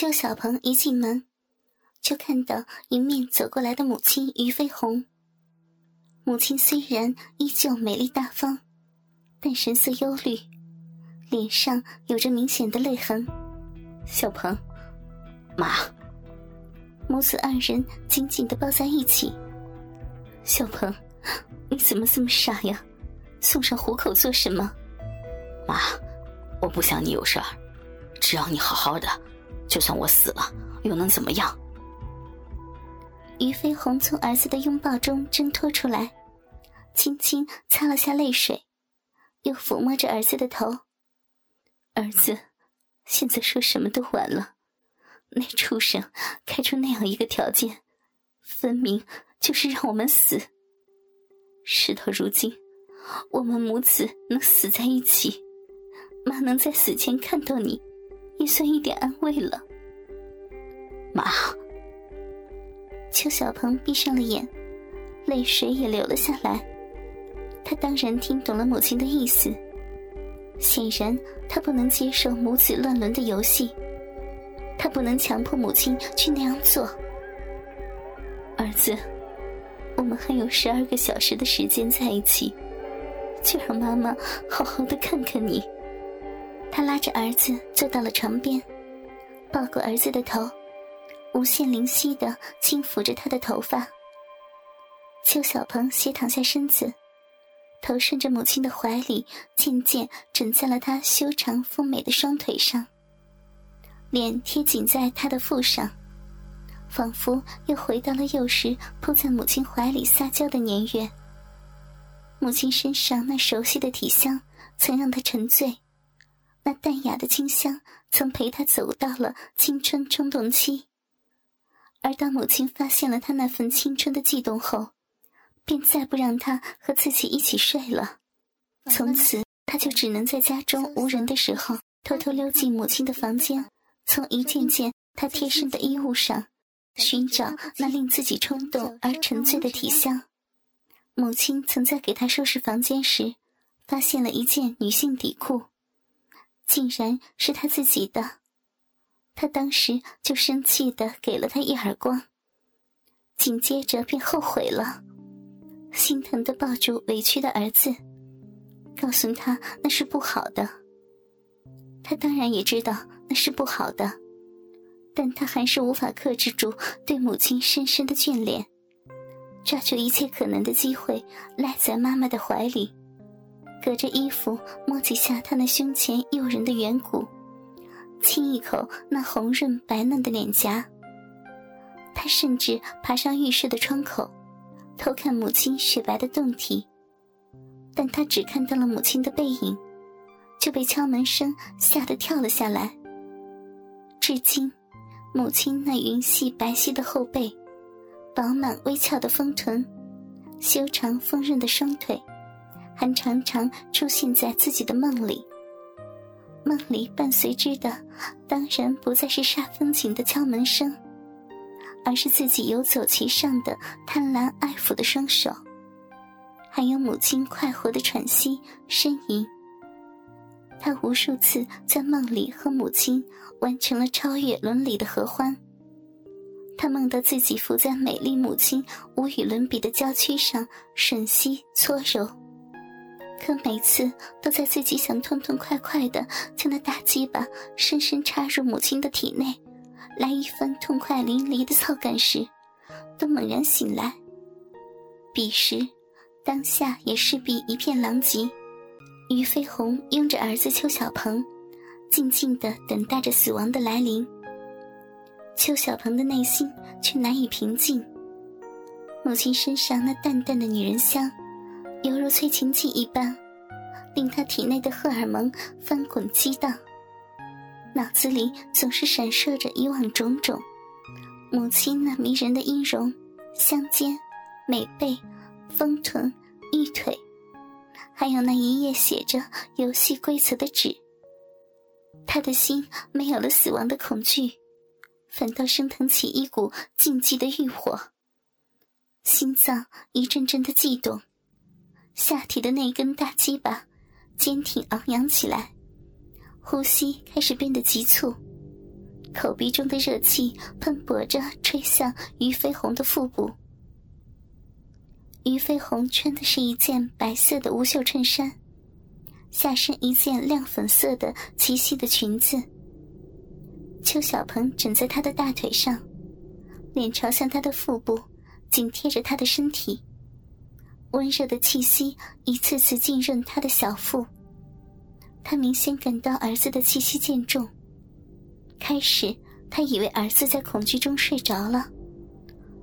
邱小鹏一进门，就看到迎面走过来的母亲于飞鸿。母亲虽然依旧美丽大方，但神色忧虑，脸上有着明显的泪痕。小鹏，妈，母子二人紧紧的抱在一起。小鹏，你怎么这么傻呀？送上虎口做什么？妈，我不想你有事儿，只要你好好的，就算我死了又能怎么样？于飞鸿从儿子的拥抱中挣脱出来，轻轻擦了下泪水，又抚摸着儿子的头。儿子，现在说什么都晚了。那畜生开出那样一个条件，分明就是让我们死。事到如今，我们母子能死在一起。妈能在死前看到你，也算一点安慰了。妈，邱小鹏闭上了眼，泪水也流了下来。他当然听懂了母亲的意思，显然他不能接受母子乱伦的游戏，他不能强迫母亲去那样做。儿子，我们还有十二个小时的时间在一起，就让妈妈好好的看看你。他拉着儿子坐到了床边，抱过儿子的头，无限灵犀的轻抚着他的头发。邱小鹏斜躺下身子，头顺着母亲的怀里，渐渐枕在了他修长丰美的双腿上，脸贴紧在他的腹上，仿佛又回到了幼时扑在母亲怀里撒娇的年月。母亲身上那熟悉的体香，曾让他沉醉。那淡雅的清香曾陪他走到了青春冲动期，而当母亲发现了他那份青春的悸动后，便再不让他和自己一起睡了。从此，他就只能在家中无人的时候，偷偷溜进母亲的房间，从一件件他贴身的衣物上，寻找那令自己冲动而沉醉的体香。母亲曾在给他收拾房间时，发现了一件女性底裤。竟然是他自己的，他当时就生气的给了他一耳光，紧接着便后悔了，心疼的抱住委屈的儿子，告诉他那是不好的。他当然也知道那是不好的，但他还是无法克制住对母亲深深的眷恋，抓住一切可能的机会赖在妈妈的怀里。隔着衣服摸几下他那胸前诱人的圆骨，亲一口那红润白嫩的脸颊。他甚至爬上浴室的窗口，偷看母亲雪白的胴体，但他只看到了母亲的背影，就被敲门声吓得跳了下来。至今，母亲那云细白皙的后背，饱满微翘的丰臀，修长丰润的双腿。还常常出现在自己的梦里，梦里伴随之的，当然不再是煞风景的敲门声，而是自己游走其上的贪婪爱抚的双手，还有母亲快活的喘息呻吟。他无数次在梦里和母亲完成了超越伦理的合欢，他梦到自己伏在美丽母亲无与伦比的娇躯上吮吸搓揉。可每次都在自己想痛痛快快的将那大鸡巴深深插入母亲的体内，来一番痛快淋漓的操感时，都猛然醒来。彼时，当下也势必一片狼藉。于飞鸿拥着儿子邱小鹏，静静的等待着死亡的来临。邱小鹏的内心却难以平静。母亲身上那淡淡的女人香。犹如催情剂一般，令他体内的荷尔蒙翻滚激荡，脑子里总是闪烁着以往种种：母亲那迷人的音容、香肩、美背、丰臀、玉腿，还有那一页写着游戏规则的纸。他的心没有了死亡的恐惧，反倒升腾起一股禁忌的欲火，心脏一阵阵的悸动。下体的那根大鸡巴坚挺昂扬起来，呼吸开始变得急促，口鼻中的热气喷薄着，吹向于飞鸿的腹部。于飞鸿穿的是一件白色的无袖衬衫，下身一件亮粉色的齐膝的裙子。邱小鹏枕在他的大腿上，脸朝向他的腹部，紧贴着他的身体。温热的气息一次次浸润他的小腹。他明显感到儿子的气息渐重。开始，他以为儿子在恐惧中睡着了，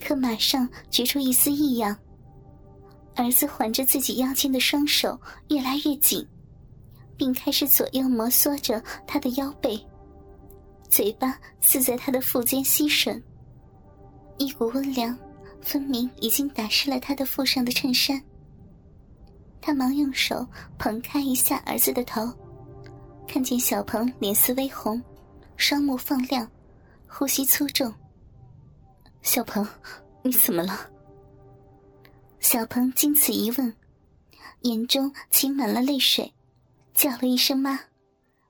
可马上觉出一丝异样。儿子环着自己腰间的双手越来越紧，并开始左右摩挲着他的腰背，嘴巴似在他的腹间吸吮。一股温凉，分明已经打湿了他的腹上的衬衫。他忙用手捧开一下儿子的头，看见小鹏脸色微红，双目放亮，呼吸粗重。小鹏，你怎么了？小鹏经此一问，眼中噙满了泪水，叫了一声“妈”，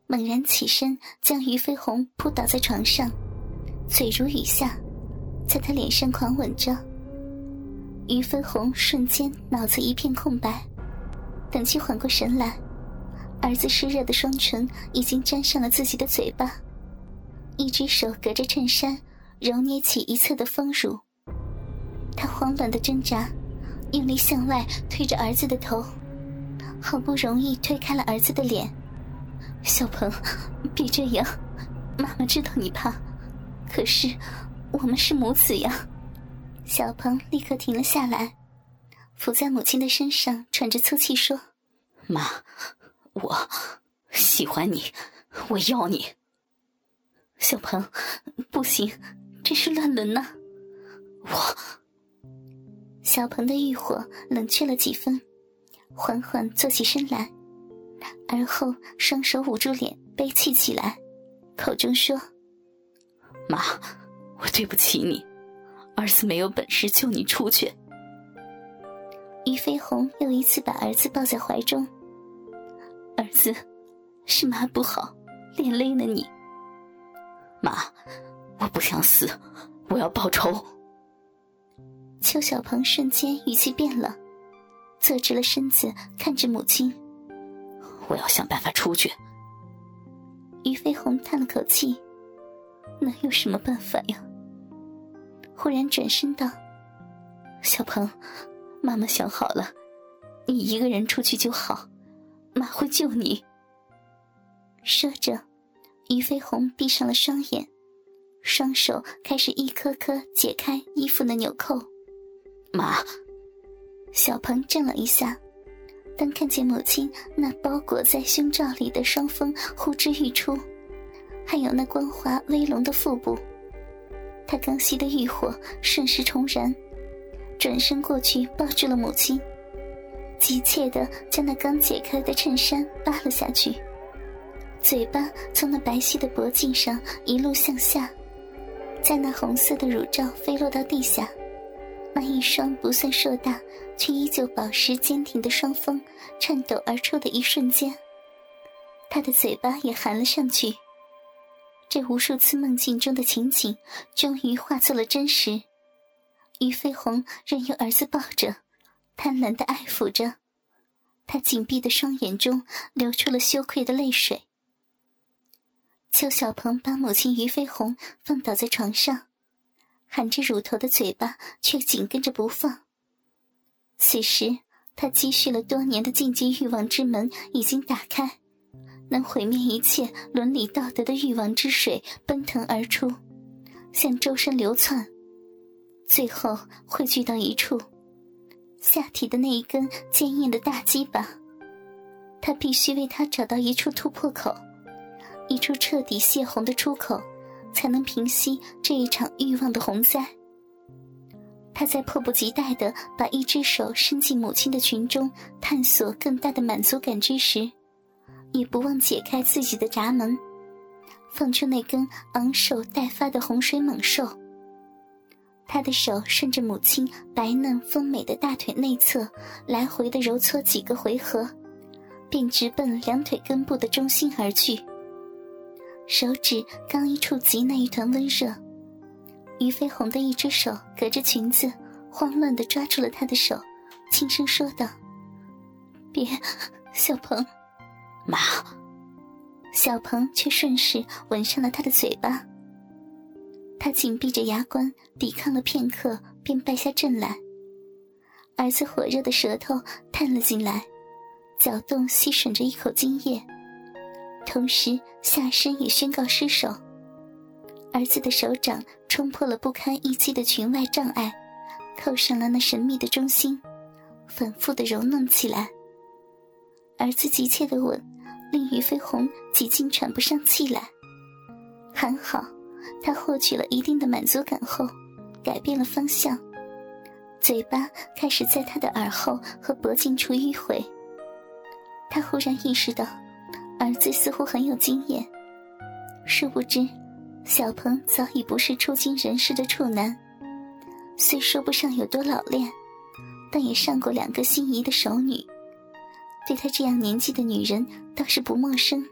猛然起身，将于飞鸿扑倒在床上，嘴如雨下，在他脸上狂吻着。于飞鸿瞬间脑子一片空白，等其缓过神来，儿子湿热的双唇已经沾上了自己的嘴巴，一只手隔着衬衫揉捏起一侧的丰乳，他慌乱的挣扎。用力向外推着儿子的头，好不容易推开了儿子的脸。小鹏，别这样，妈妈知道你怕，可是我们是母子呀。小鹏立刻停了下来，伏在母亲的身上，喘着粗气说：“妈，我喜欢你，我要你。”小鹏，不行，这是乱伦呢。我。小鹏的欲火冷却了几分，缓缓坐起身来，而后双手捂住脸，悲泣起来，口中说：“妈，我对不起你，儿子没有本事救你出去。”于飞鸿又一次把儿子抱在怀中。儿子，是妈不好，连累了你。妈，我不想死，我要报仇。邱小鹏瞬间语气变了，坐直了身子，看着母亲：“我要想办法出去。”于飞鸿叹了口气：“能有什么办法呀？”忽然转身道：“小鹏，妈妈想好了，你一个人出去就好，妈会救你。”说着，于飞鸿闭上了双眼，双手开始一颗颗解开衣服的纽扣。妈，小鹏怔了一下，当看见母亲那包裹在胸罩里的双峰呼之欲出，还有那光滑微隆的腹部，他刚熄的欲火瞬时重燃，转身过去抱住了母亲，急切的将那刚解开的衬衫扒了下去，嘴巴从那白皙的脖颈上一路向下，在那红色的乳罩飞落到地下。那一双不算硕大，却依旧保持坚挺的双峰颤抖而出的一瞬间，他的嘴巴也含了上去。这无数次梦境中的情景，终于化作了真实。于飞鸿任由儿子抱着，贪婪的爱抚着，他紧闭的双眼中流出了羞愧的泪水。邱小鹏把母亲于飞鸿放倒在床上。含着乳头的嘴巴却紧跟着不放。此时，他积蓄了多年的禁忌欲望之门已经打开，能毁灭一切伦理道德的欲望之水奔腾而出，向周身流窜，最后汇聚到一处——下体的那一根坚硬的大鸡巴。他必须为他找到一处突破口，一处彻底泄洪的出口。才能平息这一场欲望的洪灾。他在迫不及待的把一只手伸进母亲的裙中，探索更大的满足感之时，也不忘解开自己的闸门，放出那根昂首待发的洪水猛兽。他的手顺着母亲白嫩丰美的大腿内侧来回的揉搓几个回合，便直奔两腿根部的中心而去。手指刚一触及那一团温热，于飞鸿的一只手隔着裙子，慌乱的抓住了他的手，轻声说道：“别，小鹏。”妈。小鹏却顺势吻上了他的嘴巴。他紧闭着牙关，抵抗了片刻，便败下阵来。儿子火热的舌头探了进来，搅动吸吮着一口精液。同时，下身也宣告失手。儿子的手掌冲破了不堪一击的裙外障碍，扣上了那神秘的中心，反复的揉弄起来。儿子急切的吻，令于飞鸿几近喘不上气来。还好，他获取了一定的满足感后，改变了方向，嘴巴开始在他的耳后和脖颈处迂回。他忽然意识到。儿子似乎很有经验，殊不知，小鹏早已不是初经人事的处男，虽说不上有多老练，但也上过两个心仪的熟女，对她这样年纪的女人倒是不陌生。